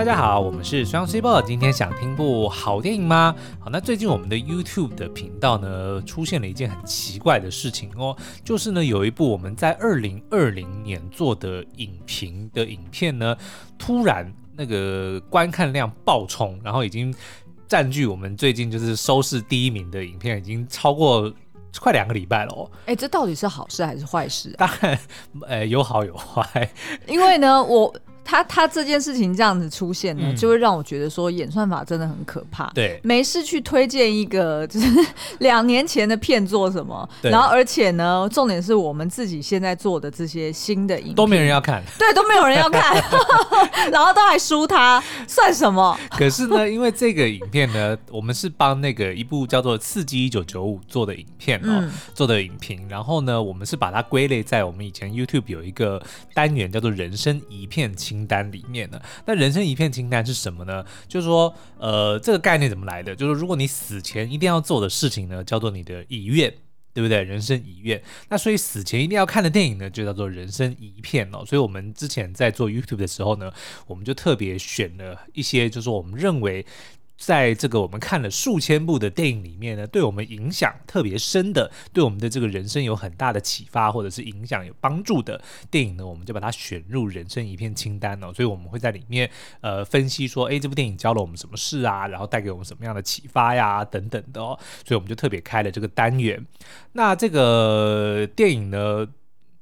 大家好，我们是双 C 报。今天想听部好电影吗？好，那最近我们的 YouTube 的频道呢，出现了一件很奇怪的事情哦，就是呢，有一部我们在二零二零年做的影评的影片呢，突然那个观看量爆冲，然后已经占据我们最近就是收视第一名的影片，已经超过快两个礼拜了哦。哎，这到底是好事还是坏事啊？当然，呃，有好有坏。因为呢，我。他他这件事情这样子出现呢，嗯、就会让我觉得说演算法真的很可怕。对，没事去推荐一个 就是两年前的片做什么，对然后而且呢，重点是我们自己现在做的这些新的影片都没人要看，对，都没有人要看，然后都还输他，算什么？可是呢，因为这个影片呢，我们是帮那个一部叫做《刺激一九九五》做的影片哦，嗯、做的影评，然后呢，我们是把它归类在我们以前 YouTube 有一个单元叫做“人生一片清”清单里面呢，那人生一片清单是什么呢？就是说，呃，这个概念怎么来的？就是如果你死前一定要做的事情呢，叫做你的遗愿，对不对？人生遗愿。那所以死前一定要看的电影呢，就叫做人生一片哦。所以我们之前在做 YouTube 的时候呢，我们就特别选了一些，就是我们认为。在这个我们看了数千部的电影里面呢，对我们影响特别深的，对我们的这个人生有很大的启发或者是影响有帮助的电影呢，我们就把它选入人生一片清单哦。所以我们会在里面呃分析说，哎，这部电影教了我们什么事啊？然后带给我们什么样的启发呀？等等的哦。所以我们就特别开了这个单元。那这个电影呢？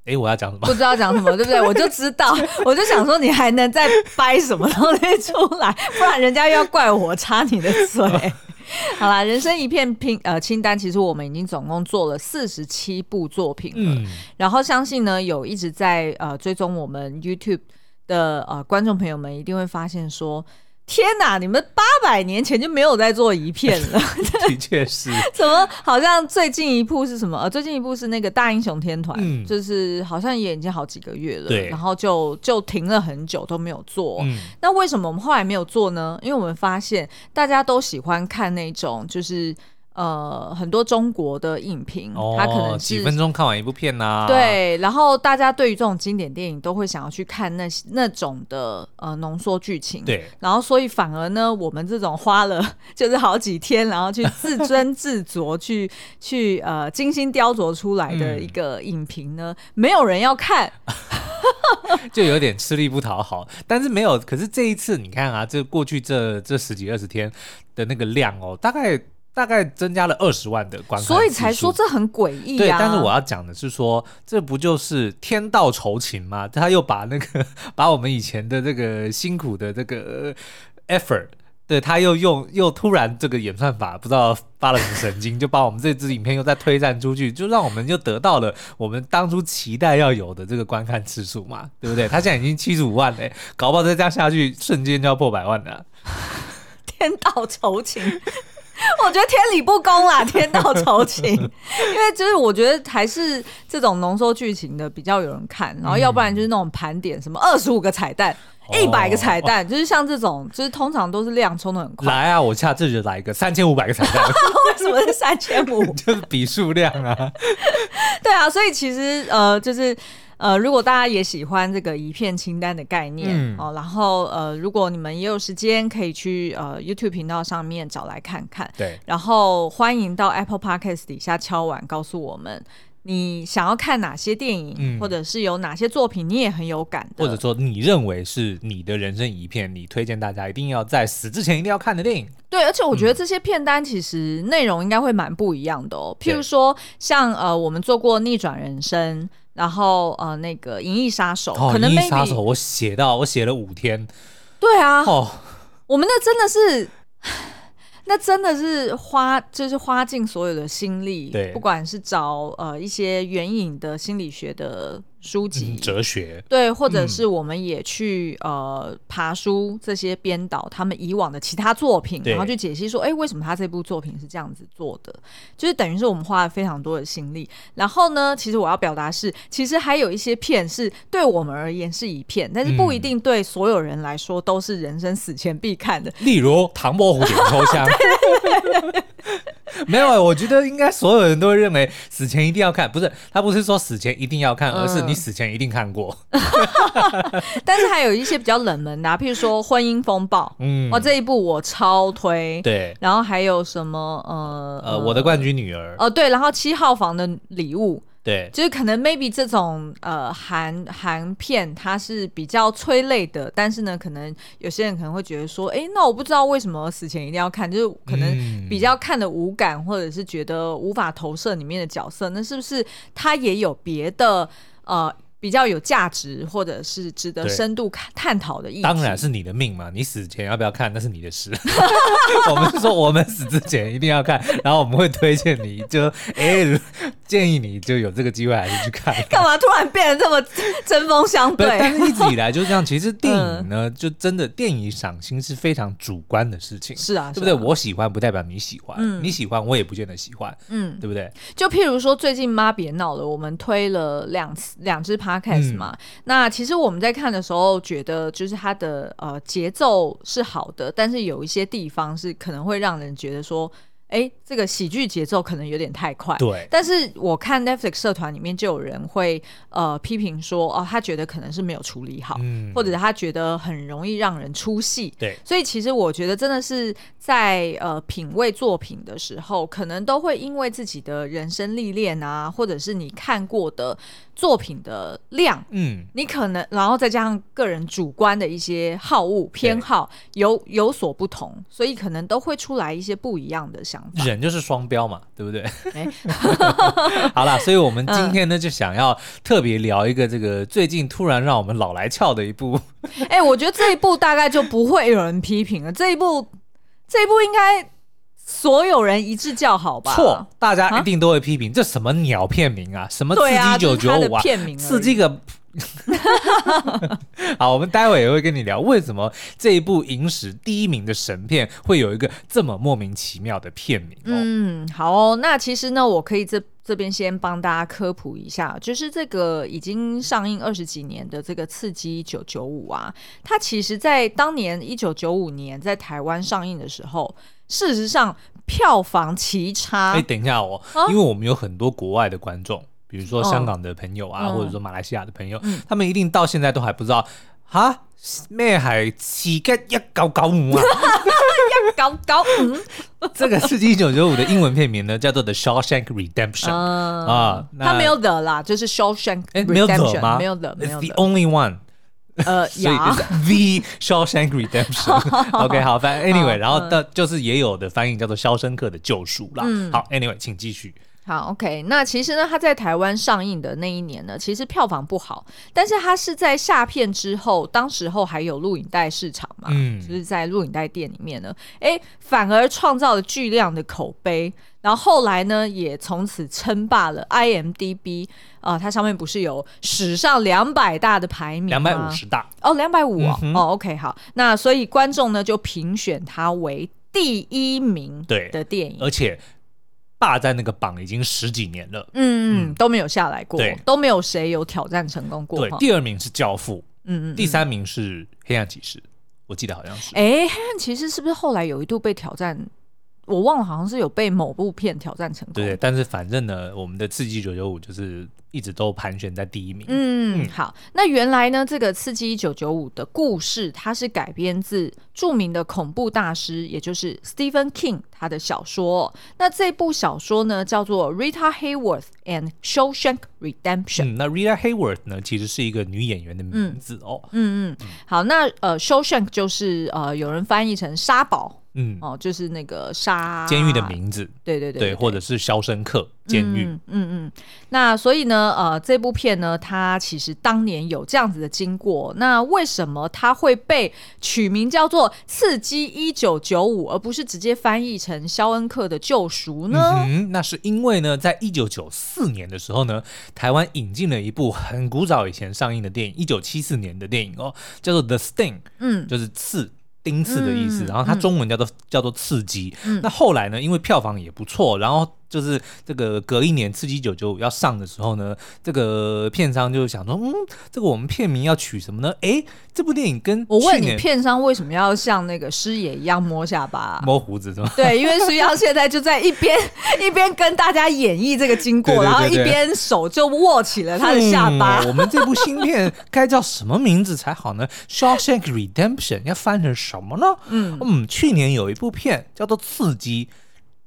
哎，我要讲什么？不知道讲什么，对不对？我就知道，我就想说，你还能再掰什么东西出来？不然人家又要怪我插你的嘴。好啦，人生一片拼呃清单，其实我们已经总共做了四十七部作品了。嗯，然后相信呢，有一直在呃追踪我们 YouTube 的呃观众朋友们，一定会发现说。天哪！你们八百年前就没有在做一片了，的确是。怎么好像最近一部是什么？呃，最近一部是那个大英雄天团，嗯、就是好像也已经好几个月了，对然后就就停了很久都没有做。嗯、那为什么我们后来没有做呢？因为我们发现大家都喜欢看那种就是。呃，很多中国的影评，哦、他可能几分钟看完一部片呐、啊。对，然后大家对于这种经典电影都会想要去看那那种的呃浓缩剧情。对，然后所以反而呢，我们这种花了 就是好几天，然后去自斟自酌去去呃精心雕琢出来的一个影评呢，嗯、没有人要看，就有点吃力不讨好。但是没有，可是这一次你看啊，这过去这这十几二十天的那个量哦，大概。大概增加了二十万的观看，所以才说这很诡异啊。对，但是我要讲的是说，这不就是天道酬勤吗？他又把那个 把我们以前的这个辛苦的这个 effort，对，他又用又突然这个演算法不知道发了什么神经，就把我们这支影片又再推荐出去，就让我们又得到了我们当初期待要有的这个观看次数嘛，对不对？他现在已经七十五万嘞，搞不好再这样下去，瞬间就要破百万了。天道酬勤。我觉得天理不公啦，天道酬勤，因为就是我觉得还是这种浓缩剧情的比较有人看，然后要不然就是那种盘点什么二十五个彩蛋、一百个彩蛋，就是像这种，就是通常都是量冲的很快。来啊，我下次就来一个三千五百个彩蛋。为什么是三千五？就是比数量啊。对啊，所以其实呃，就是。呃，如果大家也喜欢这个一片清单的概念、嗯、哦，然后呃，如果你们也有时间，可以去呃 YouTube 频道上面找来看看。对，然后欢迎到 Apple Podcast 底下敲碗，告诉我们你想要看哪些电影，嗯、或者是有哪些作品你也很有感的，或者说你认为是你的人生一片，你推荐大家一定要在死之前一定要看的电影。对，而且我觉得这些片单其实内容应该会蛮不一样的哦。譬如说像呃，我们做过逆转人生。然后呃，那个《银翼杀手》哦，可能《银翼杀手》我写到我写了五天。对啊，哦，我们那真的是，那真的是花，就是花尽所有的心力，对，不管是找呃一些援引的心理学的。书籍、哲学，对，或者是我们也去、嗯、呃爬书这些编导他们以往的其他作品，然后去解析说，哎，为什么他这部作品是这样子做的？就是等于是我们花了非常多的心力。然后呢，其实我要表达是，其实还有一些片是对我们而言是一片，但是不一定对所有人来说都是人生死前必看的。例如《唐伯虎点秋香》。没有，我觉得应该所有人都会认为死前一定要看，不是他不是说死前一定要看，嗯、而是你死前一定看过。但是还有一些比较冷门的、啊，譬如说《婚姻风暴》，嗯，哇，这一部我超推。对，然后还有什么呃呃，我的冠军女儿。哦、呃，对，然后七号房的礼物。对，就是可能 maybe 这种呃韩韩片它是比较催泪的，但是呢，可能有些人可能会觉得说，哎，那我不知道为什么死前一定要看，就是可能比较看的无感，或者是觉得无法投射里面的角色，那是不是他也有别的呃？比较有价值，或者是值得深度看探讨的意义。当然是你的命嘛，你死前要不要看那是你的事。我们是说我们死之前一定要看，然后我们会推荐你就哎、欸、建议你就有这个机会还是去看，看。干嘛突然变得这么针锋相对？但是一直以来就是这样。其实电影呢，嗯、就真的电影赏心是非常主观的事情。是啊，对不对？我喜欢不代表你喜欢，嗯、你喜欢我也不见得喜欢，嗯，对不对？就譬如说最近妈别闹了，我们推了两次两支 Podcast 嘛，嗯、那其实我们在看的时候，觉得就是它的呃节奏是好的，但是有一些地方是可能会让人觉得说。哎，这个喜剧节奏可能有点太快。对，但是我看 Netflix 社团里面就有人会呃批评说，哦，他觉得可能是没有处理好，嗯，或者他觉得很容易让人出戏。对，所以其实我觉得真的是在呃品味作品的时候，可能都会因为自己的人生历练啊，或者是你看过的作品的量，嗯，你可能然后再加上个人主观的一些好恶偏好有有所不同，所以可能都会出来一些不一样的想。人就是双标嘛，对不对？欸、好啦，所以我们今天呢，就想要特别聊一个这个最近突然让我们老来俏的一部。哎、欸，我觉得这一部大概就不会有人批评了。这一部，这一部应该所有人一致叫好吧？错，大家一定都会批评，啊、这什么鸟片名啊？什么刺激九九五啊？片名刺激个。好，我们待会也会跟你聊，为什么这一部影史第一名的神片会有一个这么莫名其妙的片名？哦？嗯，好哦，那其实呢，我可以这这边先帮大家科普一下，就是这个已经上映二十几年的这个《刺激一九九五》啊，它其实在当年一九九五年在台湾上映的时候，事实上票房奇差。哎，等一下哦，啊、因为我们有很多国外的观众。比如说香港的朋友啊，哦、或者说马来西亚的朋友，嗯、他们一定到现在都还不知道哈？咩系一九九五啊，一九九五，这个刺激一九九五的英文片名呢叫做 The Shawshank Redemption 啊，他没有 the 啦，就是 Shawshank，哎，没有？没有 the，only one，呃，所以就是 The Shawshank Redemption，OK，好，反正 anyway，然后的就是也有的翻译叫做《肖申克的救赎》啦，好，anyway，请继续。好，OK。那其实呢，它在台湾上映的那一年呢，其实票房不好，但是它是在下片之后，当时候还有录影带市场嘛，嗯，就是在录影带店里面呢，哎，反而创造了巨量的口碑。然后后来呢，也从此称霸了 IMDB 啊、呃，它上面不是有史上两百大的排名吗？两百五十大哦，两百五哦，哦，OK，好，那所以观众呢就评选它为第一名对的电影，而且。霸占那个榜已经十几年了，嗯嗯，都没有下来过，都没有谁有挑战成功过。对，第二名是教父，嗯嗯，第三名是黑暗骑士，我记得好像是。哎，黑暗骑士是不是后来有一度被挑战？我忘了，好像是有被某部片挑战成功。对，但是反正呢，我们的刺激一九九五就是一直都盘旋在第一名。嗯，嗯好，那原来呢，这个刺激一九九五的故事，它是改编自著名的恐怖大师，也就是 Stephen King 他的小说。那这部小说呢，叫做 Rita Hayworth and Shawshank Redemption。嗯，那 Rita Hayworth 呢，其实是一个女演员的名字哦。嗯嗯，嗯，好，那呃，Shawshank 就是呃，有人翻译成沙堡。嗯哦，就是那个沙监狱的名字，对对对，对，对，或者是肖申克监狱。嗯嗯嗯。那所以呢，呃，这部片呢，它其实当年有这样子的经过。那为什么它会被取名叫做《刺激一九九五》，而不是直接翻译成《肖恩克的救赎》呢？嗯，那是因为呢，在一九九四年的时候呢，台湾引进了一部很古早以前上映的电影，一九七四年的电影哦，叫做《The Sting》，嗯，就是刺。丁次的意思，然后它中文叫做、嗯、叫做刺激。嗯、那后来呢，因为票房也不错，然后就是这个隔一年《刺激九九五》要上的时候呢，这个片商就想说，嗯，这个我们片名要取什么呢？哎，这部电影跟我问你，片商为什么要像那个师爷一样摸下巴、啊、摸胡子是吗？对，因为苏央现在就在一边 一边跟大家演绎这个经过，对对对对对，然后一边手就握起了他的下巴。嗯、我们这部新片该叫什么名字才好呢？《Shawshank Redemption》要翻成什么呢？嗯嗯，去年有一部片叫做《刺激》。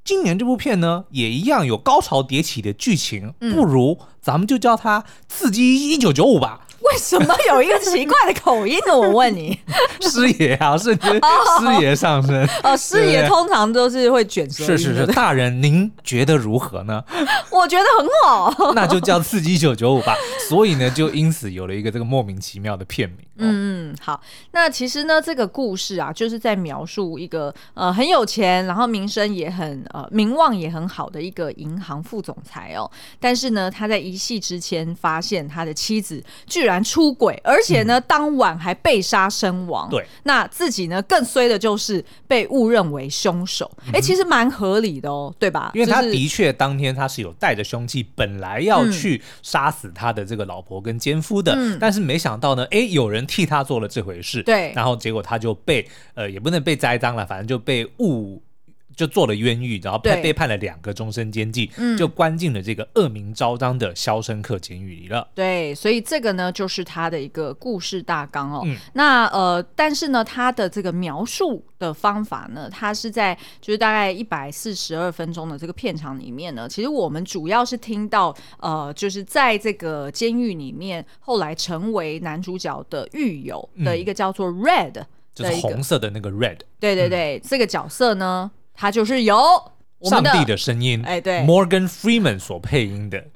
今年这部片呢，也一样有高潮迭起的剧情，不如咱们就叫它《刺激一九九五》吧。为什么有一个奇怪的口音呢？我问你，师爷啊，是师爷上身哦。师爷通常都是会卷舌。是是是，大人您觉得如何呢？我觉得很好，那就叫《刺激一九九五》吧。所以呢，就因此有了一个这个莫名其妙的片名。嗯嗯，好。那其实呢，这个故事啊，就是在描述一个呃很有钱，然后名声也很呃名望也很好的一个银行副总裁哦。但是呢，他在一夕之间发现他的妻子居然。出轨，而且呢，嗯、当晚还被杀身亡。对，那自己呢，更衰的就是被误认为凶手。哎、嗯，其实蛮合理的哦，对吧？因为他的确当天他是有带着凶器，本来要去杀死他的这个老婆跟奸夫的，嗯、但是没想到呢，哎，有人替他做了这回事。对，然后结果他就被呃，也不能被栽赃了，反正就被误。就做了冤狱，然后被被判了两个终身监禁，嗯、就关进了这个恶名昭彰的肖申克监狱里了。对，所以这个呢，就是他的一个故事大纲哦。嗯、那呃，但是呢，他的这个描述的方法呢，他是在就是大概一百四十二分钟的这个片场里面呢，其实我们主要是听到呃，就是在这个监狱里面后来成为男主角的狱友的一个叫做 Red，、嗯、就是红色的那个 Red。对对对，嗯、这个角色呢。它就是由上帝的声音，哎，对，Morgan Freeman 所配音的。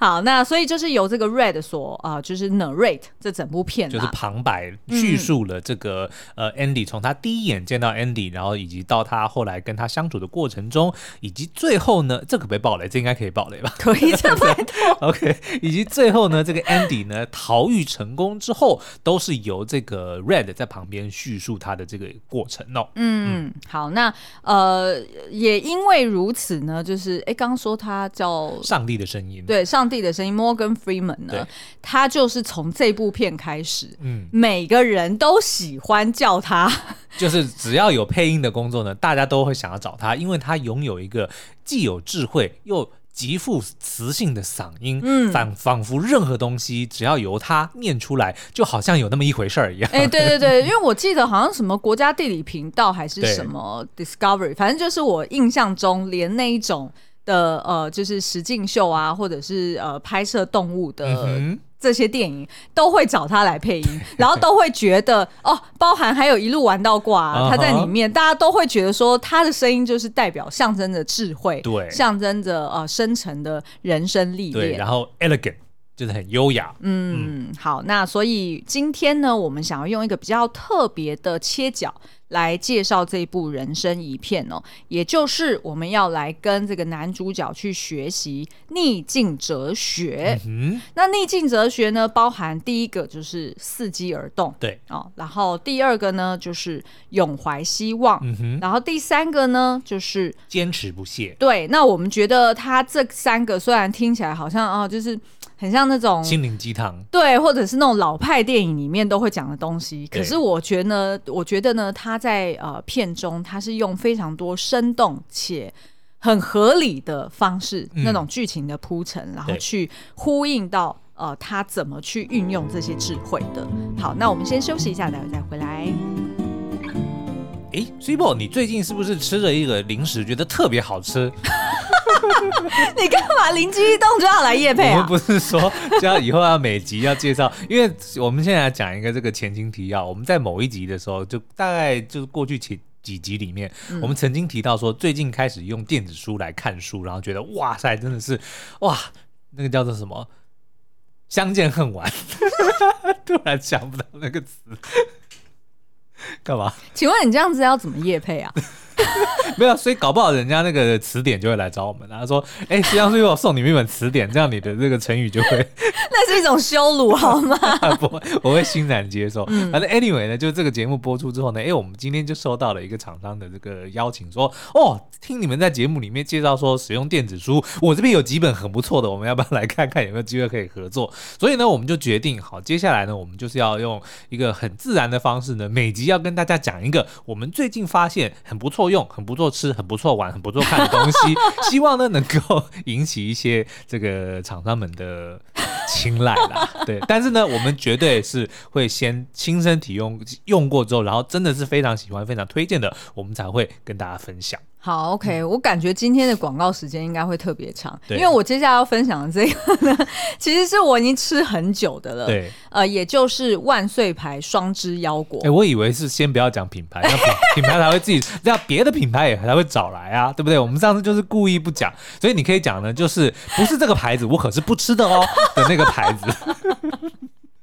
好，那所以就是由这个 Red 所啊、呃，就是 narrate 这整部片，就是旁白叙述了这个、嗯、呃 Andy 从他第一眼见到 Andy，然后以及到他后来跟他相处的过程中，以及最后呢，这可别爆雷，这应该可以爆雷吧？可以这么多。OK，以及最后呢，这个 Andy 呢逃狱成功之后，都是由这个 Red 在旁边叙述他的这个过程哦。嗯，嗯好，那呃也因为如此呢，就是哎，刚刚说他叫上帝的声音，对。上帝的声音，Morgan Freeman 呢？他就是从这部片开始，嗯，每个人都喜欢叫他，就是只要有配音的工作呢，大家都会想要找他，因为他拥有一个既有智慧又极富磁性的嗓音，嗯，仿仿佛任何东西只要由他念出来，就好像有那么一回事儿一样。哎，对对对，因为我记得好像什么国家地理频道还是什么 Discovery，反正就是我印象中连那一种。的呃，就是实境秀啊，或者是呃拍摄动物的这些电影，都会找他来配音，然后都会觉得哦，包含还有一路玩到挂、啊，他在里面，大家都会觉得说他的声音就是代表象征着智慧，对，象征着呃深沉的人生历练，然后 elegant 就是很优雅，嗯，嗯。好，那所以今天呢，我们想要用一个比较特别的切角。来介绍这部人生一片哦，也就是我们要来跟这个男主角去学习逆境哲学。嗯，那逆境哲学呢，包含第一个就是伺机而动，对哦，然后第二个呢就是永怀希望，嗯，然后第三个呢就是坚持不懈。对，那我们觉得他这三个虽然听起来好像啊，就是。很像那种心灵鸡汤，对，或者是那种老派电影里面都会讲的东西。可是我觉得呢，我觉得呢，他在呃片中，他是用非常多生动且很合理的方式，嗯、那种剧情的铺陈，然后去呼应到呃他怎么去运用这些智慧的。好，那我们先休息一下，待会再回来。哎，Cibo，你最近是不是吃了一个零食，觉得特别好吃？你干嘛灵机一动就要来夜配啊？我们不是说就要以后要每集要介绍，因为我们现在来讲一个这个前情提要。我们在某一集的时候，就大概就是过去几几集里面，嗯、我们曾经提到说，最近开始用电子书来看书，然后觉得哇塞，真的是哇，那个叫做什么相见恨晚，突然想不到那个词，干嘛？请问你这样子要怎么夜配啊？没有，所以搞不好人家那个词典就会来找我们，他说：“哎、欸，实际上是我送你们一本词典，这样你的这个成语就会。”那是一种羞辱，好吗？不，我会欣然接受。嗯、反正 anyway 呢，就这个节目播出之后呢，哎、欸，我们今天就收到了一个厂商的这个邀请说，说哦，听你们在节目里面介绍说使用电子书，我这边有几本很不错的，我们要不要来看看有没有机会可以合作？所以呢，我们就决定好，接下来呢，我们就是要用一个很自然的方式呢，每集要跟大家讲一个我们最近发现很不错用、很不错吃、很不错玩、很不错看的东西，希望呢能够引起一些这个厂商们的青睐啦。对，但是呢，我们绝对是会先亲身体用用过之后，然后真的是非常喜欢、非常推荐的，我们才会跟大家分享。好，OK，我感觉今天的广告时间应该会特别长，因为我接下来要分享的这个呢，其实是我已经吃很久的了，对，呃，也就是万岁牌双汁腰果。哎，我以为是先不要讲品牌，那品 品牌才会自己，这样别的品牌也才会找来啊，对不对？我们上次就是故意不讲，所以你可以讲呢，就是不是这个牌子，我可是不吃的哦的那个牌子。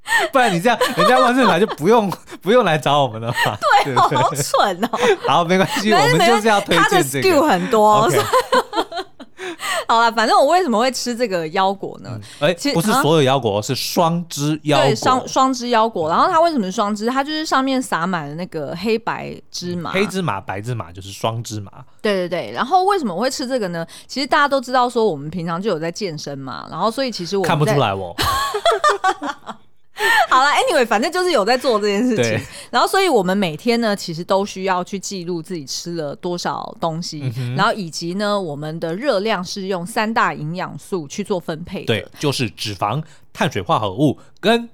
不然你这样，人家万岁牌就不用 不用来找我们了嘛？对，好蠢哦。好，没关系，我们就是要推荐这个。他的 skill 很多。好了，反正我为什么会吃这个腰果呢？哎，不是所有腰果，是双枝腰果。对，双双枝腰果。然后它为什么是双枝？它就是上面撒满了那个黑白芝麻。黑芝麻、白芝麻就是双芝麻。对对对。然后为什么我会吃这个呢？其实大家都知道，说我们平常就有在健身嘛。然后所以其实我看不出来哦。好了，Anyway，反正就是有在做这件事情。然后，所以我们每天呢，其实都需要去记录自己吃了多少东西，嗯、然后以及呢，我们的热量是用三大营养素去做分配的。对，就是脂肪、碳水化合物跟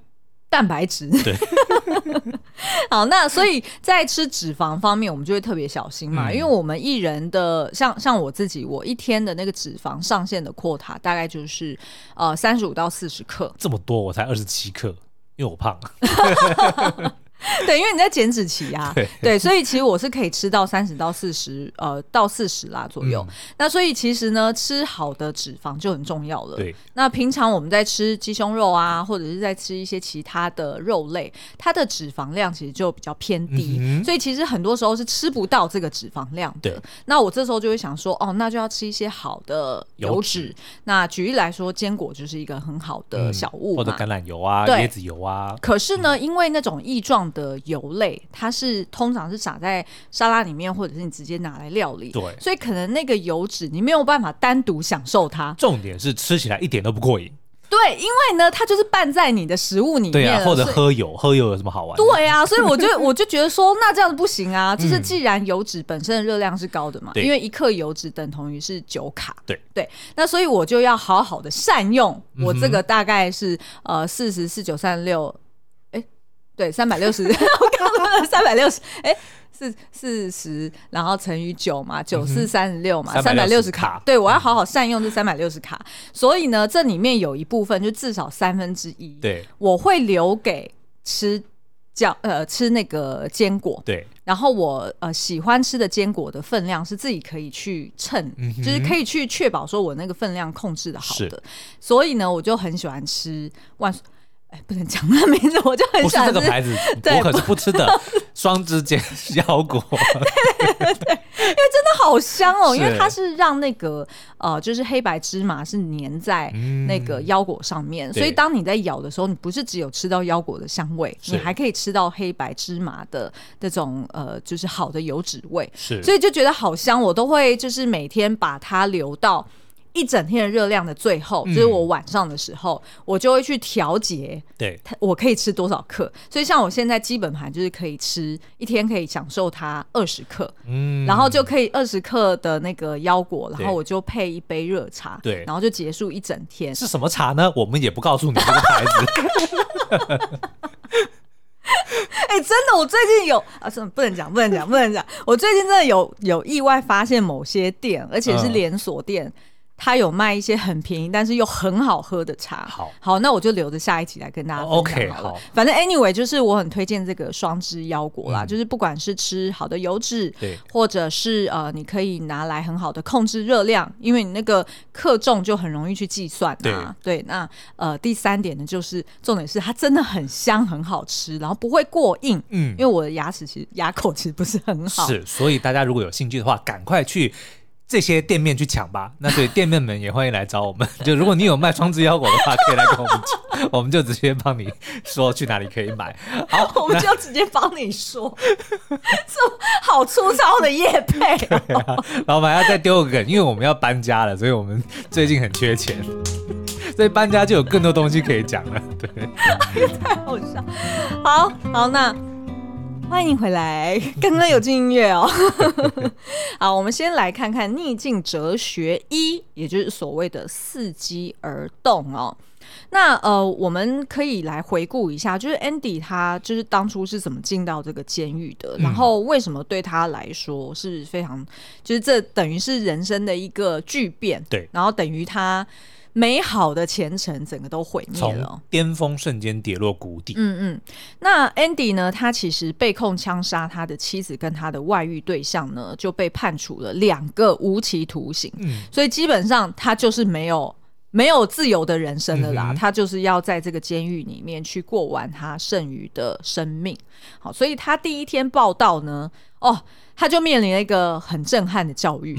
蛋白质。对。好，那所以在吃脂肪方面，我们就会特别小心嘛，嗯、因为我们一人的像像我自己，我一天的那个脂肪上限的 quota 大概就是呃三十五到四十克。这么多，我才二十七克。因为我胖，对，因为你在减脂期啊，对，对，所以其实我是可以吃到三十到四十，呃，到四十啦左右。嗯、那所以其实呢，吃好的脂肪就很重要了。对，那平常我们在吃鸡胸肉啊，或者是在吃一些其他的肉类，它的脂肪量其实就比较偏低，嗯、所以其实很多时候是吃不到这个脂肪量的。那我这时候就会想说，哦，那就要吃一些好的油脂。油脂那举例来说，坚果就是一个很好的小物，或者橄榄油啊、椰子油啊。可是呢，嗯、因为那种异状的油类，它是通常是撒在沙拉里面，或者是你直接拿来料理，对，所以可能那个油脂你没有办法单独享受它。重点是吃起来一点都不过瘾。对，因为呢，它就是拌在你的食物里面，对啊，或者喝油，喝油有什么好玩？对啊，所以我就 我就觉得说，那这样子不行啊。就是既然油脂本身的热量是高的嘛，嗯、因为一克油脂等同于是九卡。对对，那所以我就要好好的善用我这个大概是、嗯、呃四十四九三十六。对，三百六十，我刚刚说三百六十，哎，四四十，然后乘以九嘛，九四三十六嘛，三百六十卡。对，我要好好善用这三百六十卡。所以呢，这里面有一部分，就至少三分之一，对，我会留给吃叫呃吃那个坚果。对，然后我呃喜欢吃的坚果的分量是自己可以去称，嗯、就是可以去确保说我那个分量控制的好的。所以呢，我就很喜欢吃万。哎，不能讲那名字，我就很想吃。不是这个牌子，对我可是不吃的。双指尖 腰果，对对对，因为真的好香哦，因为它是让那个呃，就是黑白芝麻是粘在那个腰果上面，嗯、所以当你在咬的时候，你不是只有吃到腰果的香味，是你还可以吃到黑白芝麻的那种呃，就是好的油脂味，是，所以就觉得好香，我都会就是每天把它留到。一整天的热量的最后，就是我晚上的时候，嗯、我就会去调节，对，我可以吃多少克。所以像我现在基本盘就是可以吃一天可以享受它二十克，嗯，然后就可以二十克的那个腰果，然后我就配一杯热茶，对，然后就结束一整天。是什么茶呢？我们也不告诉你这个牌子。哎、欸，真的，我最近有啊，什么不能讲，不能讲，不能讲。我最近真的有有意外发现某些店，而且是连锁店。嗯他有卖一些很便宜但是又很好喝的茶。好，好，那我就留着下一集来跟大家分享。OK，好。反正 anyway，就是我很推荐这个双枝腰果啦，嗯、就是不管是吃好的油脂，对，或者是呃，你可以拿来很好的控制热量，因为你那个克重就很容易去计算啊。对，对，那呃，第三点呢，就是重点是它真的很香，很好吃，然后不会过硬。嗯，因为我的牙齿其实牙口其实不是很好。是，所以大家如果有兴趣的话，赶快去。这些店面去抢吧，那所以店面们也欢迎来找我们。就如果你有卖双子腰果的话，可以来跟我们讲，我们就直接帮你说去哪里可以买。好，我们就直接帮你说，这好粗糙的叶配、哦啊。老板要再丢个梗，因为我们要搬家了，所以我们最近很缺钱，所以搬家就有更多东西可以讲了。对，太好笑。好好，那。欢迎回来，刚刚有进音乐哦。好，我们先来看看逆境哲学一，也就是所谓的伺机而动哦。那呃，我们可以来回顾一下，就是 Andy 他就是当初是怎么进到这个监狱的，嗯、然后为什么对他来说是非常，就是这等于是人生的一个巨变，对，然后等于他。美好的前程整个都毁灭了，巅峰瞬间跌落谷底。嗯嗯，那 Andy 呢？他其实被控枪杀他的妻子跟他的外遇对象呢，就被判处了两个无期徒刑。嗯，所以基本上他就是没有没有自由的人生了啦。嗯、他就是要在这个监狱里面去过完他剩余的生命。好，所以他第一天报到呢，哦。他就面临了一个很震撼的教育。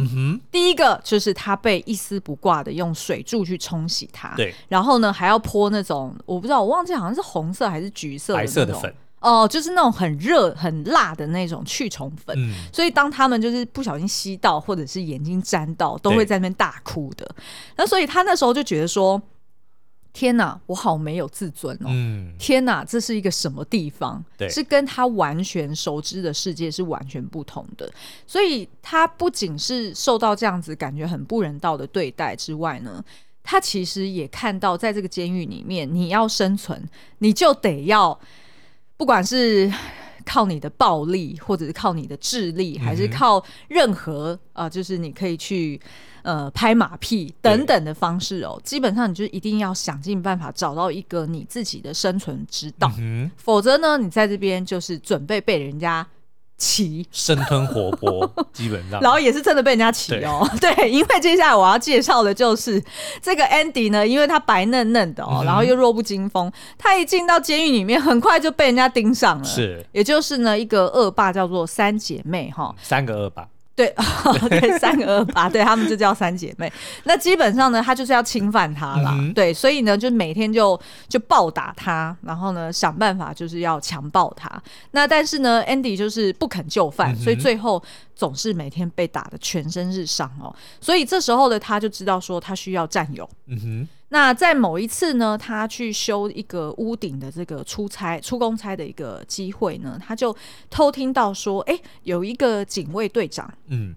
第一个就是他被一丝不挂的用水柱去冲洗他，对，然后呢还要泼那种我不知道，我忘记好像是红色还是橘色的白色的粉哦，就是那种很热很辣的那种去虫粉。嗯，所以当他们就是不小心吸到或者是眼睛沾到，都会在那边大哭的。那所以他那时候就觉得说。天哪，我好没有自尊哦！嗯，天哪，这是一个什么地方？对，是跟他完全熟知的世界是完全不同的。所以他不仅是受到这样子感觉很不人道的对待之外呢，他其实也看到，在这个监狱里面，你要生存，你就得要，不管是靠你的暴力，或者是靠你的智力，还是靠任何啊、就是你可以去。呃，拍马屁等等的方式哦，基本上你就一定要想尽办法找到一个你自己的生存之道，嗯、否则呢，你在这边就是准备被人家骑，生吞活剥，基本上，然后也是真的被人家骑哦。对，对，因为接下来我要介绍的就是 这个 Andy 呢，因为他白嫩嫩的哦，嗯、然后又弱不禁风，他一进到监狱里面，很快就被人家盯上了，是，也就是呢一个恶霸叫做三姐妹哈，三个恶霸。对，对，三个二八，对他们就叫三姐妹。那基本上呢，他就是要侵犯她啦。嗯、对，所以呢，就每天就就暴打她，然后呢，想办法就是要强暴她。那但是呢，Andy 就是不肯就范，嗯、所以最后总是每天被打的全身是伤哦。所以这时候的他就知道说，他需要占有。嗯哼。那在某一次呢，他去修一个屋顶的这个出差、出公差的一个机会呢，他就偷听到说，哎，有一个警卫队长，嗯，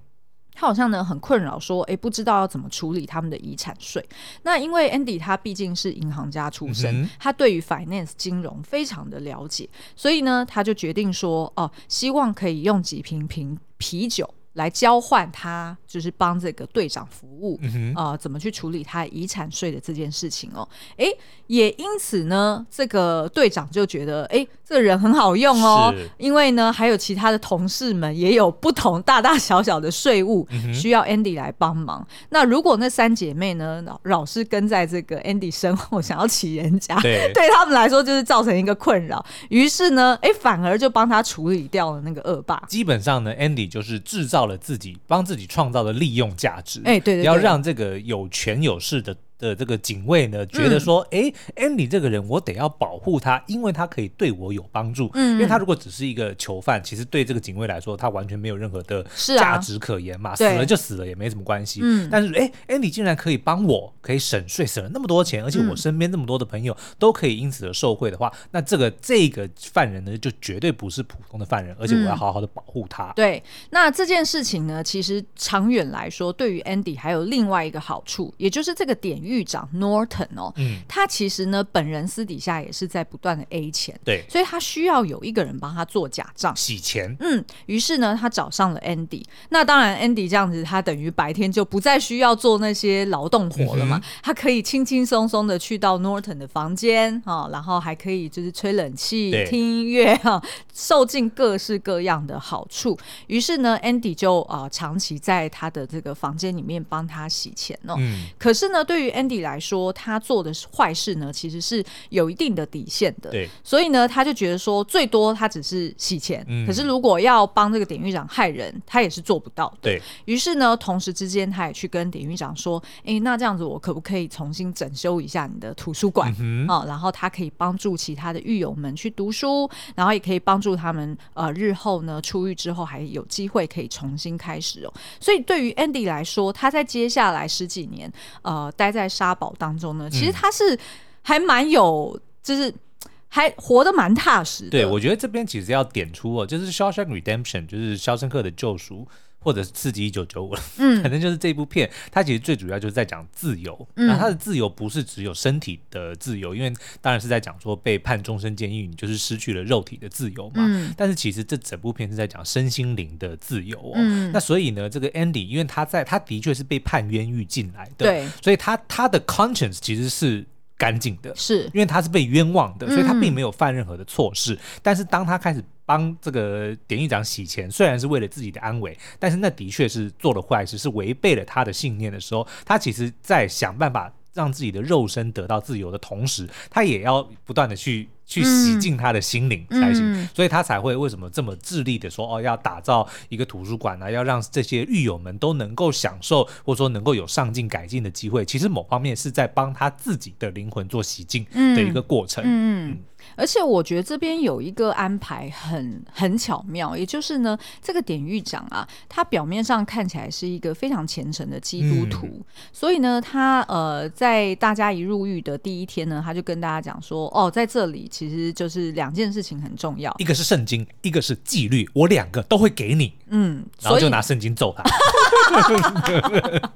他好像呢很困扰，说，哎，不知道要怎么处理他们的遗产税。那因为 Andy 他毕竟是银行家出身，嗯、他对于 finance 金融非常的了解，所以呢，他就决定说，哦，希望可以用几瓶瓶啤酒。来交换他就是帮这个队长服务，啊、嗯哼呃，怎么去处理他遗产税的这件事情哦？哎，也因此呢，这个队长就觉得，哎，这个人很好用哦，因为呢，还有其他的同事们也有不同大大小小的税务、嗯、需要 Andy 来帮忙。那如果那三姐妹呢，老老是跟在这个 Andy 身后，想要起人家，对，对他们来说就是造成一个困扰。于是呢，哎，反而就帮他处理掉了那个恶霸。基本上呢，Andy 就是制造了自己帮自己创造的利用价值，哎，对对，要让这个有权有势的。的这个警卫呢，觉得说，哎、嗯，Andy 这个人我得要保护他，因为他可以对我有帮助。嗯，因为他如果只是一个囚犯，其实对这个警卫来说，他完全没有任何的价值可言嘛，啊、死了就死了，也没什么关系。嗯，但是哎，Andy 竟然可以帮我，可以省税，省了那么多钱，而且我身边那么多的朋友都可以因此而受惠的话，那这个这个犯人呢，就绝对不是普通的犯人，而且我要好好的保护他。嗯、对，那这件事情呢，其实长远来说，对于 Andy 还有另外一个好处，也就是这个典狱长 Norton 哦，嗯，他其实呢本人私底下也是在不断的 A 钱，对，所以他需要有一个人帮他做假账洗钱。嗯，于是呢他找上了 Andy。那当然 Andy 这样子，他等于白天就不再需要做那些劳动活了嘛，嗯、他可以轻轻松松的去到 Norton 的房间啊，然后还可以就是吹冷气、听音乐哈，受尽各式各样的好处。于是呢，Andy 就啊、呃、长期在他的这个房间里面帮他洗钱哦。嗯、可是呢，对于 Andy 来说，他做的坏事呢，其实是有一定的底线的。对，所以呢，他就觉得说，最多他只是洗钱。嗯、可是如果要帮这个典狱长害人，他也是做不到的。对。于是呢，同时之间，他也去跟典狱长说：“哎，那这样子，我可不可以重新整修一下你的图书馆？啊、嗯哦，然后他可以帮助其他的狱友们去读书，然后也可以帮助他们呃日后呢出狱之后还有机会可以重新开始哦。所以对于 Andy 来说，他在接下来十几年呃待在沙堡当中呢，其实他是还蛮有，就是还活得蛮踏实的。对，我觉得这边其实要点出哦，就是《Shawshank Redemption》，就是《肖申克的救赎》。或者是刺激一九九五，嗯，反正就是这部片，它其实最主要就是在讲自由。嗯，那它的自由不是只有身体的自由，因为当然是在讲说被判终身监狱，你就是失去了肉体的自由嘛。嗯，但是其实这整部片是在讲身心灵的自由哦。嗯，那所以呢，这个 Andy，因为他在他的确是被判冤狱进来的，对，所以他他的 conscience 其实是干净的，是因为他是被冤枉的，所以他并没有犯任何的错事。嗯，但是当他开始帮这个典狱长洗钱，虽然是为了自己的安危，但是那的确是做了坏事，是违背了他的信念的时候，他其实在想办法让自己的肉身得到自由的同时，他也要不断的去去洗净他的心灵才行，嗯、所以他才会为什么这么致力的说哦，要打造一个图书馆呢、啊，要让这些狱友们都能够享受，或者说能够有上进改进的机会。其实某方面是在帮他自己的灵魂做洗净的一个过程。嗯。嗯嗯而且我觉得这边有一个安排很很巧妙，也就是呢，这个典狱长啊，他表面上看起来是一个非常虔诚的基督徒，嗯、所以呢，他呃，在大家一入狱的第一天呢，他就跟大家讲说，哦，在这里其实就是两件事情很重要，一个是圣经，一个是纪律，我两个都会给你，嗯，然后就拿圣经揍他。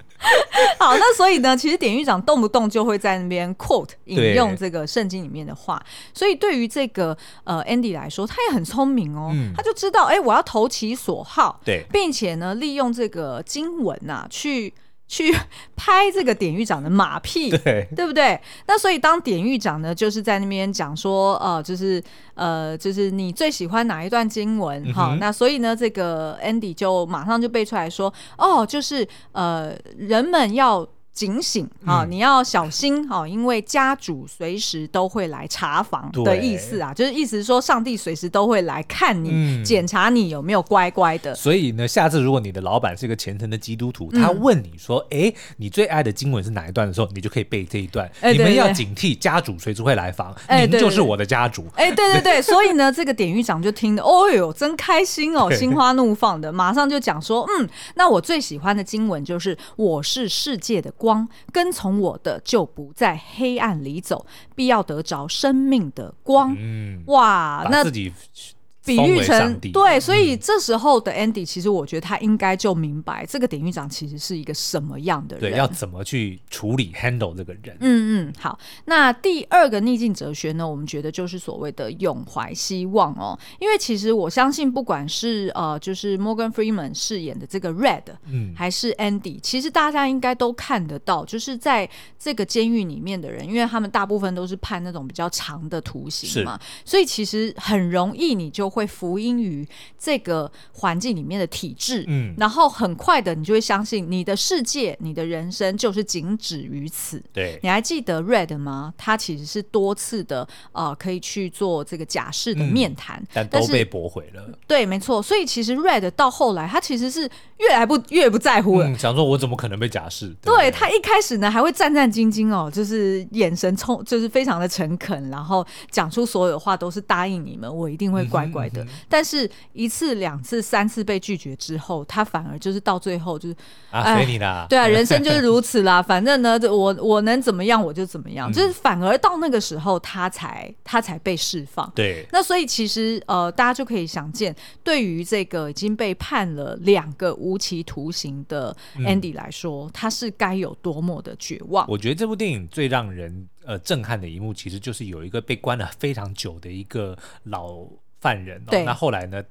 好，那所以呢，其实典狱长动不动就会在那边 quote 引用这个圣经里面的话，所以对于这个呃 Andy 来说，他也很聪明哦，嗯、他就知道，哎、欸，我要投其所好，对，并且呢，利用这个经文呐、啊，去。去 拍这个典狱长的马屁，对，对不对？那所以当典狱长呢，就是在那边讲说，呃，就是呃，就是你最喜欢哪一段经文？哈、嗯，那所以呢，这个 Andy 就马上就背出来说，哦，就是呃，人们要。警醒啊！你要小心哦，因为家主随时都会来查房的意思啊，就是意思是说，上帝随时都会来看你，检查你有没有乖乖的。所以呢，下次如果你的老板是一个虔诚的基督徒，他问你说：“哎，你最爱的经文是哪一段？”的时候，你就可以背这一段。你们要警惕，家主随时会来访，您就是我的家主。哎，对对对，所以呢，这个典狱长就听得，哦哟，真开心哦，心花怒放的，马上就讲说：“嗯，那我最喜欢的经文就是‘我是世界的光’。”光跟从我的就不在黑暗里走，必要得着生命的光。嗯，哇，那自己。比喻成对，所以这时候的 Andy，其实我觉得他应该就明白这个典狱长其实是一个什么样的人，对，要怎么去处理 handle 这个人。嗯嗯，好，那第二个逆境哲学呢，我们觉得就是所谓的永怀希望哦，因为其实我相信，不管是呃，就是 Morgan Freeman 饰演的这个 Red，嗯，还是 Andy，其实大家应该都看得到，就是在这个监狱里面的人，因为他们大部分都是判那种比较长的徒刑嘛，所以其实很容易你就会。会服音于这个环境里面的体制，嗯，然后很快的，你就会相信你的世界、你的人生就是仅止于此。对，你还记得 Red 吗？他其实是多次的呃，可以去做这个假释的面谈，但都被驳回了。对，没错。所以其实 Red 到后来，他其实是越来不越不在乎了，想说我怎么可能被假释？对，他一开始呢，还会战战兢兢哦，就是眼神冲，就是非常的诚恳，然后讲出所有话都是答应你们，我一定会乖乖。快的。嗯、但是一次、两次、三次被拒绝之后，他反而就是到最后就是啊，随你啦。对啊，人生就是如此啦。反正呢，我我能怎么样我就怎么样，嗯、就是反而到那个时候他才他才被释放。对，那所以其实呃，大家就可以想见，对于这个已经被判了两个无期徒刑的 Andy 来说，嗯、他是该有多么的绝望。我觉得这部电影最让人呃震撼的一幕，其实就是有一个被关了非常久的一个老犯人、哦。对，那后来呢？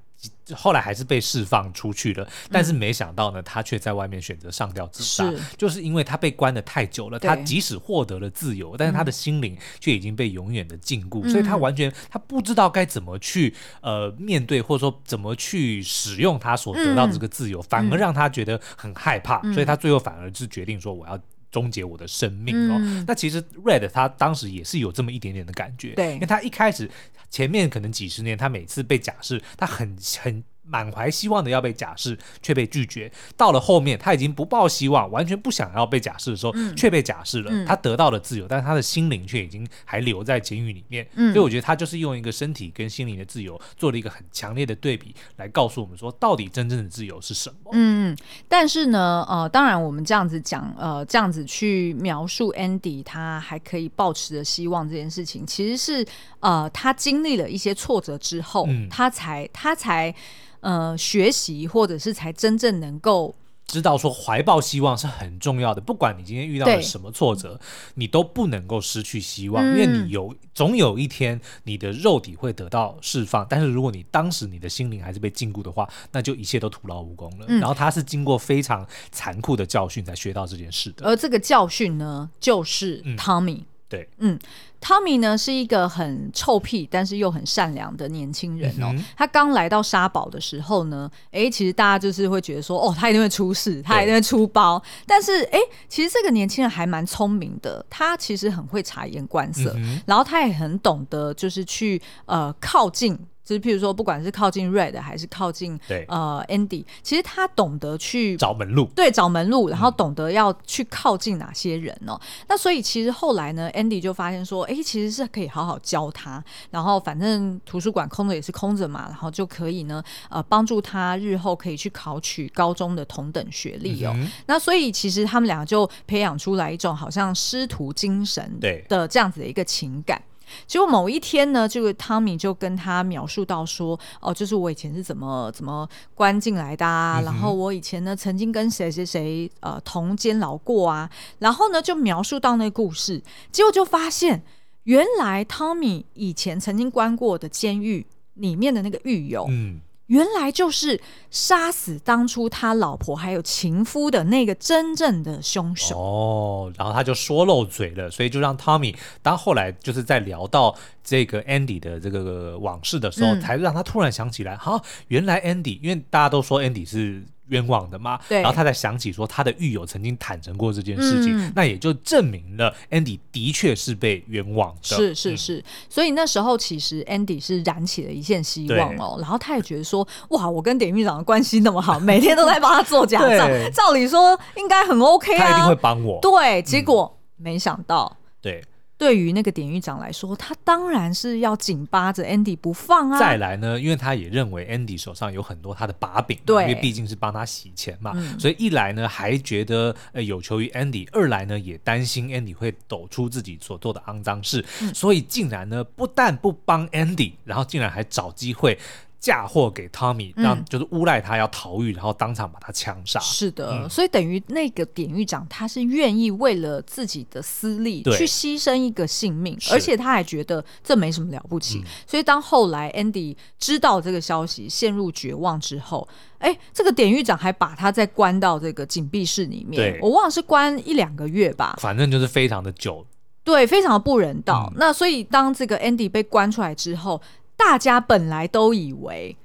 后来还是被释放出去了，但是没想到呢，他却在外面选择上吊自杀，就是因为他被关的太久了。他即使获得了自由，但是他的心灵却已经被永远的禁锢，嗯、所以他完全他不知道该怎么去呃面对，或者说怎么去使用他所得到这个自由，嗯、反而让他觉得很害怕，嗯、所以他最后反而是决定说我要。终结我的生命哦，嗯、那其实 Red 他当时也是有这么一点点的感觉，对，因为他一开始前面可能几十年，他每次被假释，他很很。满怀希望的要被假释，却被拒绝。到了后面，他已经不抱希望，完全不想要被假释的时候，嗯、却被假释了。嗯、他得到了自由，但是他的心灵却已经还留在监狱里面。嗯、所以我觉得他就是用一个身体跟心灵的自由做了一个很强烈的对比，来告诉我们说，到底真正的自由是什么？嗯，但是呢，呃，当然我们这样子讲，呃，这样子去描述 Andy 他还可以抱持着希望这件事情，其实是呃，他经历了一些挫折之后，嗯、他才他才。呃，学习或者是才真正能够知道说怀抱希望是很重要的。不管你今天遇到了什么挫折，你都不能够失去希望，嗯、因为你有总有一天你的肉体会得到释放。但是如果你当时你的心灵还是被禁锢的话，那就一切都徒劳无功了。嗯、然后他是经过非常残酷的教训才学到这件事的。而这个教训呢，就是 Tommy、嗯。对，嗯。Tommy 呢是一个很臭屁，但是又很善良的年轻人哦。嗯、他刚来到沙堡的时候呢，哎，其实大家就是会觉得说，哦，他一定会出事，他一定会出包。但是，哎，其实这个年轻人还蛮聪明的，他其实很会察言观色，嗯、然后他也很懂得就是去呃靠近。就是譬如说，不管是靠近 Red 还是靠近对呃 Andy，其实他懂得去找门路，对，找门路，然后懂得要去靠近哪些人哦。嗯、那所以其实后来呢，Andy 就发现说，哎，其实是可以好好教他，然后反正图书馆空着也是空着嘛，然后就可以呢，呃，帮助他日后可以去考取高中的同等学历哦。嗯、那所以其实他们两个就培养出来一种好像师徒精神的这样子的一个情感。结果某一天呢，这个汤米就跟他描述到说：“哦，就是我以前是怎么怎么关进来的啊，嗯、然后我以前呢曾经跟谁谁谁呃同监牢过啊，然后呢就描述到那个故事，结果就发现原来汤米以前曾经关过的监狱里面的那个狱友。”嗯。原来就是杀死当初他老婆还有情夫的那个真正的凶手哦，然后他就说漏嘴了，所以就让 Tommy 当后来就是在聊到这个 Andy 的这个往事的时候，嗯、才让他突然想起来，哈，原来 Andy，因为大家都说 Andy 是。冤枉的嘛，对。然后他才想起说他的狱友曾经坦诚过这件事情，嗯、那也就证明了 Andy 的确是被冤枉的。是是是，嗯、所以那时候其实 Andy 是燃起了一线希望哦，然后他也觉得说，哇，我跟典狱长的关系那么好，每天都在帮他做假账，照理说应该很 OK 啊，他一定会帮我。对，结果、嗯、没想到，对。对于那个典狱长来说，他当然是要紧扒着 Andy 不放啊。再来呢，因为他也认为 Andy 手上有很多他的把柄，对，因为毕竟是帮他洗钱嘛，嗯、所以一来呢还觉得呃有求于 Andy，二来呢也担心 Andy 会抖出自己所做的肮脏事，嗯、所以竟然呢不但不帮 Andy，然后竟然还找机会。嫁祸给 Tommy，让就是诬赖他要逃狱，然后当场把他枪杀。是的，嗯、所以等于那个典狱长他是愿意为了自己的私利去牺牲一个性命，而且他还觉得这没什么了不起。是所以当后来 Andy 知道这个消息，陷入绝望之后，哎，这个典狱长还把他再关到这个紧闭室里面。我忘了是关一两个月吧，反正就是非常的久。对，非常的不人道。嗯、那所以当这个 Andy 被关出来之后。大家本来都以为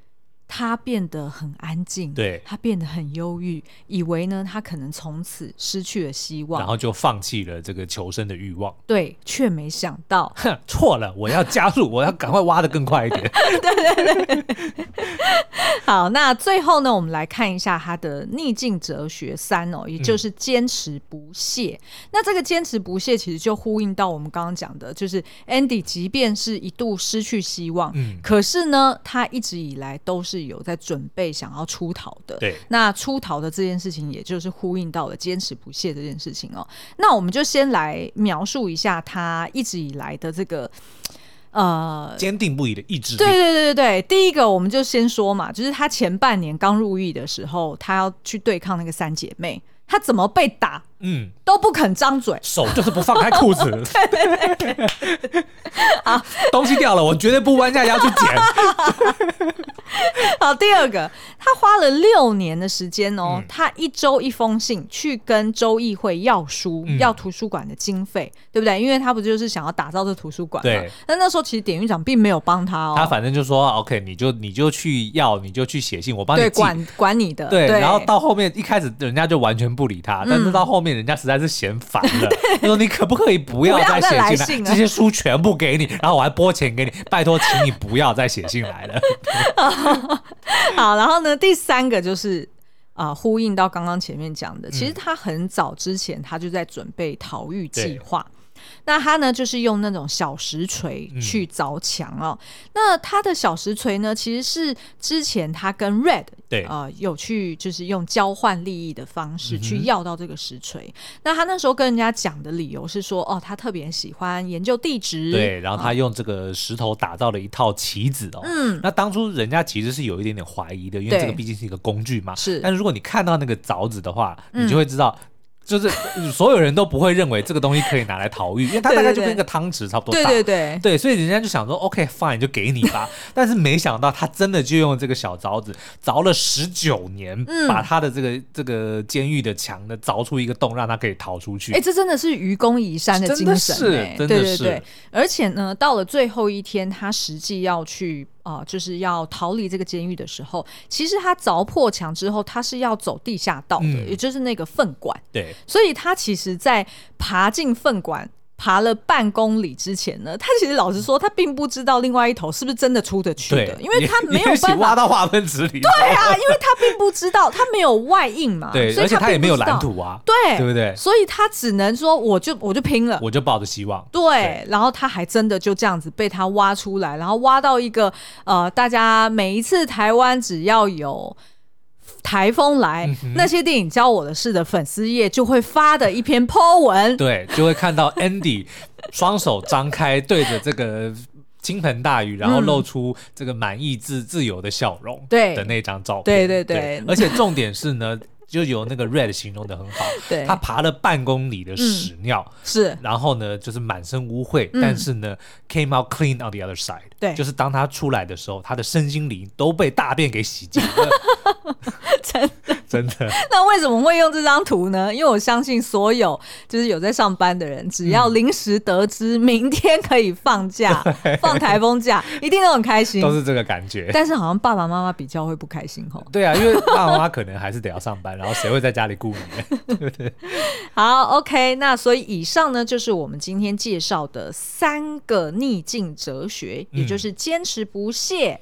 他变得很安静，对，他变得很忧郁，以为呢他可能从此失去了希望，然后就放弃了这个求生的欲望。对，却没想到，哼，错了，我要加速，我要赶快挖的更快一点。对 对对。好，那最后呢，我们来看一下他的逆境哲学三哦，也就是坚持不懈。嗯、那这个坚持不懈，其实就呼应到我们刚刚讲的，就是 Andy 即便是一度失去希望，嗯，可是呢，他一直以来都是有在准备想要出逃的。对，那出逃的这件事情，也就是呼应到了坚持不懈这件事情哦。那我们就先来描述一下他一直以来的这个。呃，坚定不移的意志。对对对对对，第一个我们就先说嘛，就是他前半年刚入狱的时候，他要去对抗那个三姐妹，他怎么被打？嗯，都不肯张嘴，手就是不放开裤子。对对对，好，东西掉了，我绝对不弯下腰去捡。好，第二个，他花了六年的时间哦，嗯、他一周一封信去跟州议会要书，嗯、要图书馆的经费，对不对？因为他不就是想要打造这图书馆嘛？对。但那时候其实典狱长并没有帮他哦，他反正就说 OK，你就你就去要，你就去写信，我帮你管管你的。对。对然后到后面一开始人家就完全不理他，嗯、但是到后面。人家实在是嫌烦了，他说：“你可不可以不要再写信了？这些书全部给你，然后我还拨钱给你，拜托，请你不要再写信来了。”好，然后呢，第三个就是啊、呃，呼应到刚刚前面讲的，其实他很早之前他就在准备逃狱计划。那他呢，就是用那种小石锤去凿墙哦。嗯、那他的小石锤呢，其实是之前他跟 Red 对啊、呃、有去，就是用交换利益的方式去要到这个石锤。嗯、那他那时候跟人家讲的理由是说，哦，他特别喜欢研究地质，对，然后他用这个石头打造了一套棋子哦。嗯，那当初人家其实是有一点点怀疑的，因为这个毕竟是一个工具嘛。是，但是如果你看到那个凿子的话，你就会知道。嗯就是所有人都不会认为这个东西可以拿来逃狱，因为它大概就跟一个汤匙差不多大。对对对，对，所以人家就想说，OK fine，就给你吧。但是没想到他真的就用这个小凿子凿了十九年，嗯、把他的这个这个监狱的墙呢凿出一个洞，让他可以逃出去。哎，这真的是愚公移山的精神，欸，真的是，真的是。对对对，而且呢，到了最后一天，他实际要去。啊、呃，就是要逃离这个监狱的时候，其实他凿破墙之后，他是要走地下道的，嗯、也就是那个粪管。对，所以他其实，在爬进粪管。爬了半公里之前呢，他其实老实说，他并不知道另外一头是不是真的出得去的，因为他没有办法挖到化粪池里。对啊，因为他并不知道，他没有外应嘛，对，所以他而且他也没有蓝图啊，对，对不对？所以他只能说，我就我就拼了，我就抱着希望。对，对然后他还真的就这样子被他挖出来，然后挖到一个呃，大家每一次台湾只要有。台风来，嗯、那些电影教我的事的粉丝页就会发的一篇 po 文，对，就会看到 Andy 双手张开对着这个倾盆大雨，然后露出这个满意自自由的笑容，对。的那张照片，对对对，对，而且重点是呢。就有那个 Red 形容的很好，对，他爬了半公里的屎尿，嗯、是，然后呢，就是满身污秽，嗯、但是呢，came out clean on the other side，对，就是当他出来的时候，他的身心灵都被大便给洗净 了，真的。真的？那为什么会用这张图呢？因为我相信所有就是有在上班的人，只要临时得知明天可以放假，嗯、放台风假，一定都很开心，都是这个感觉。但是好像爸爸妈妈比较会不开心吼。对啊，因为爸爸妈妈可能还是得要上班，然后谁会在家里顾你？对不对？好，OK，那所以以上呢，就是我们今天介绍的三个逆境哲学，嗯、也就是坚持不懈。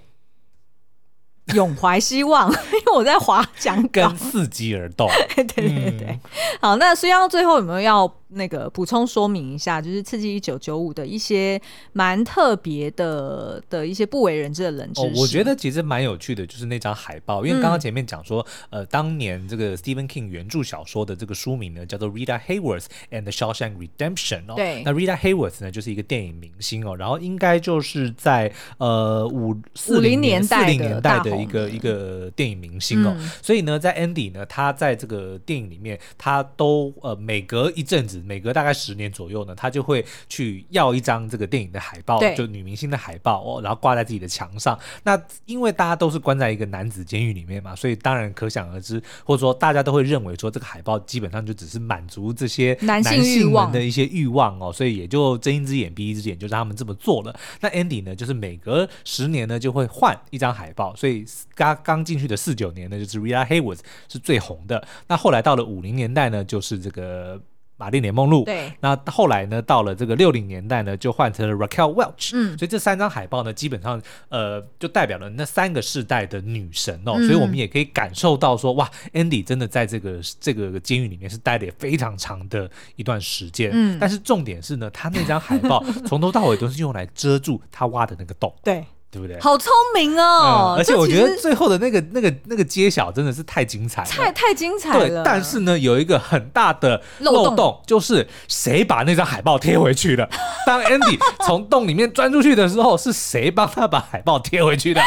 永怀希望，因为我在滑讲跟伺机而动。对对对对，嗯、好，那虽然最后有没有要？那个补充说明一下，就是《刺激一九九五》的一些蛮特别的的一些不为人知的冷知识。哦，我觉得其实蛮有趣的，就是那张海报，因为刚刚前面讲说，嗯、呃，当年这个 Stephen King 原著小说的这个书名呢，叫做 Rita Hayworth and the Shawshank Redemption 哦。对。那 Rita Hayworth 呢，就是一个电影明星哦，然后应该就是在呃五四零年代四零年代的一个一个电影明星哦，嗯、所以呢，在 Andy 呢，他在这个电影里面，他都呃每隔一阵子。子每隔大概十年左右呢，他就会去要一张这个电影的海报，对就女明星的海报哦，然后挂在自己的墙上。那因为大家都是关在一个男子监狱里面嘛，所以当然可想而知，或者说大家都会认为说这个海报基本上就只是满足这些男性欲望的一些欲望哦，所以也就睁一只眼闭一只眼，就让他们这么做了。那 Andy 呢，就是每隔十年呢就会换一张海报，所以刚刚进去的四九年呢，就是 Rita Hayworth 是最红的。那后来到了五零年代呢，就是这个。玛丽莲梦露，对，那后来呢，到了这个六零年代呢，就换成了 Raquel Welch，嗯，所以这三张海报呢，基本上呃，就代表了那三个世代的女神哦，嗯、所以我们也可以感受到说，哇，Andy 真的在这个这个监狱里面是待了非常长的一段时间，嗯，但是重点是呢，他那张海报从头到尾都是用来遮住他挖的那个洞，对。对不对？好聪明哦、嗯！而且我觉得最后的那个、那个、那个揭晓真的是太精彩了，太太精彩了。对，但是呢，有一个很大的漏洞，漏洞就是谁把那张海报贴回去的？当 Andy 从洞里面钻出去的时候，是谁帮他把海报贴回去的？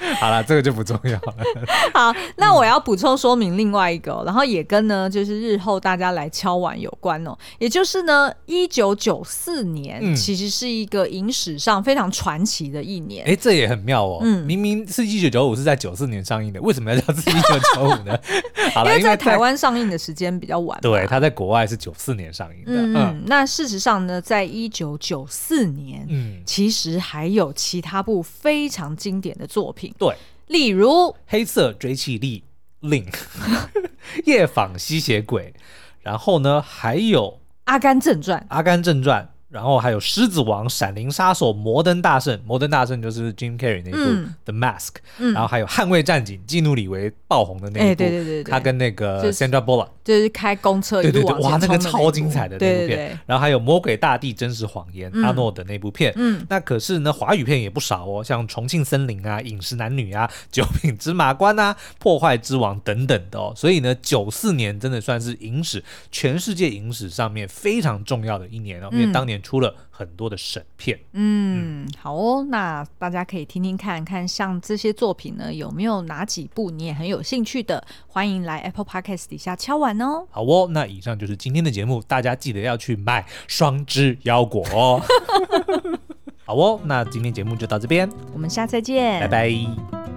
好了，这个就不重要了。好，那我要补充说明另外一个、哦，然后也跟呢，就是日后大家来敲碗有关哦。也就是呢，一九九四年、嗯、其实是一个影史上非常传奇的一年。哎，这也很妙哦。嗯，明明是一九九五是在九四年上映的，为什么要叫是 一九九五呢？好了，因为在台湾上映的时间比较晚。对，他在国外是九四年上映的。嗯，嗯，那事实上呢，在一九九四年，嗯，其实还有其他部非常经典的作品。对，例如《黑色追缉令》、夜访吸血鬼，然后呢，还有《阿甘正传》、《阿甘正传》。然后还有《狮子王》、《闪灵杀手》、《摩登大圣》、《摩登大圣》就是 Jim Carrey 那部《The Mask》，然后还有《捍卫战警》、基努里维爆红的那一部，对对对，他跟那个 Sandra Bullock 就是开公车，对对对，哇，那个超精彩的那部片。然后还有《魔鬼大地真实谎言》，阿诺的那部片。嗯，那可是呢，华语片也不少哦，像《重庆森林》啊，《饮食男女》啊，《九品芝麻官》啊，《破坏之王》等等的哦。所以呢，九四年真的算是影史全世界影史上面非常重要的一年哦，因为当年出了。很多的神片，嗯，好哦，那大家可以听听看看，像这些作品呢，有没有哪几部你也很有兴趣的？欢迎来 Apple Podcast 底下敲碗哦。好哦，那以上就是今天的节目，大家记得要去买双只腰果哦。好哦，那今天节目就到这边，我们下次再见，拜拜。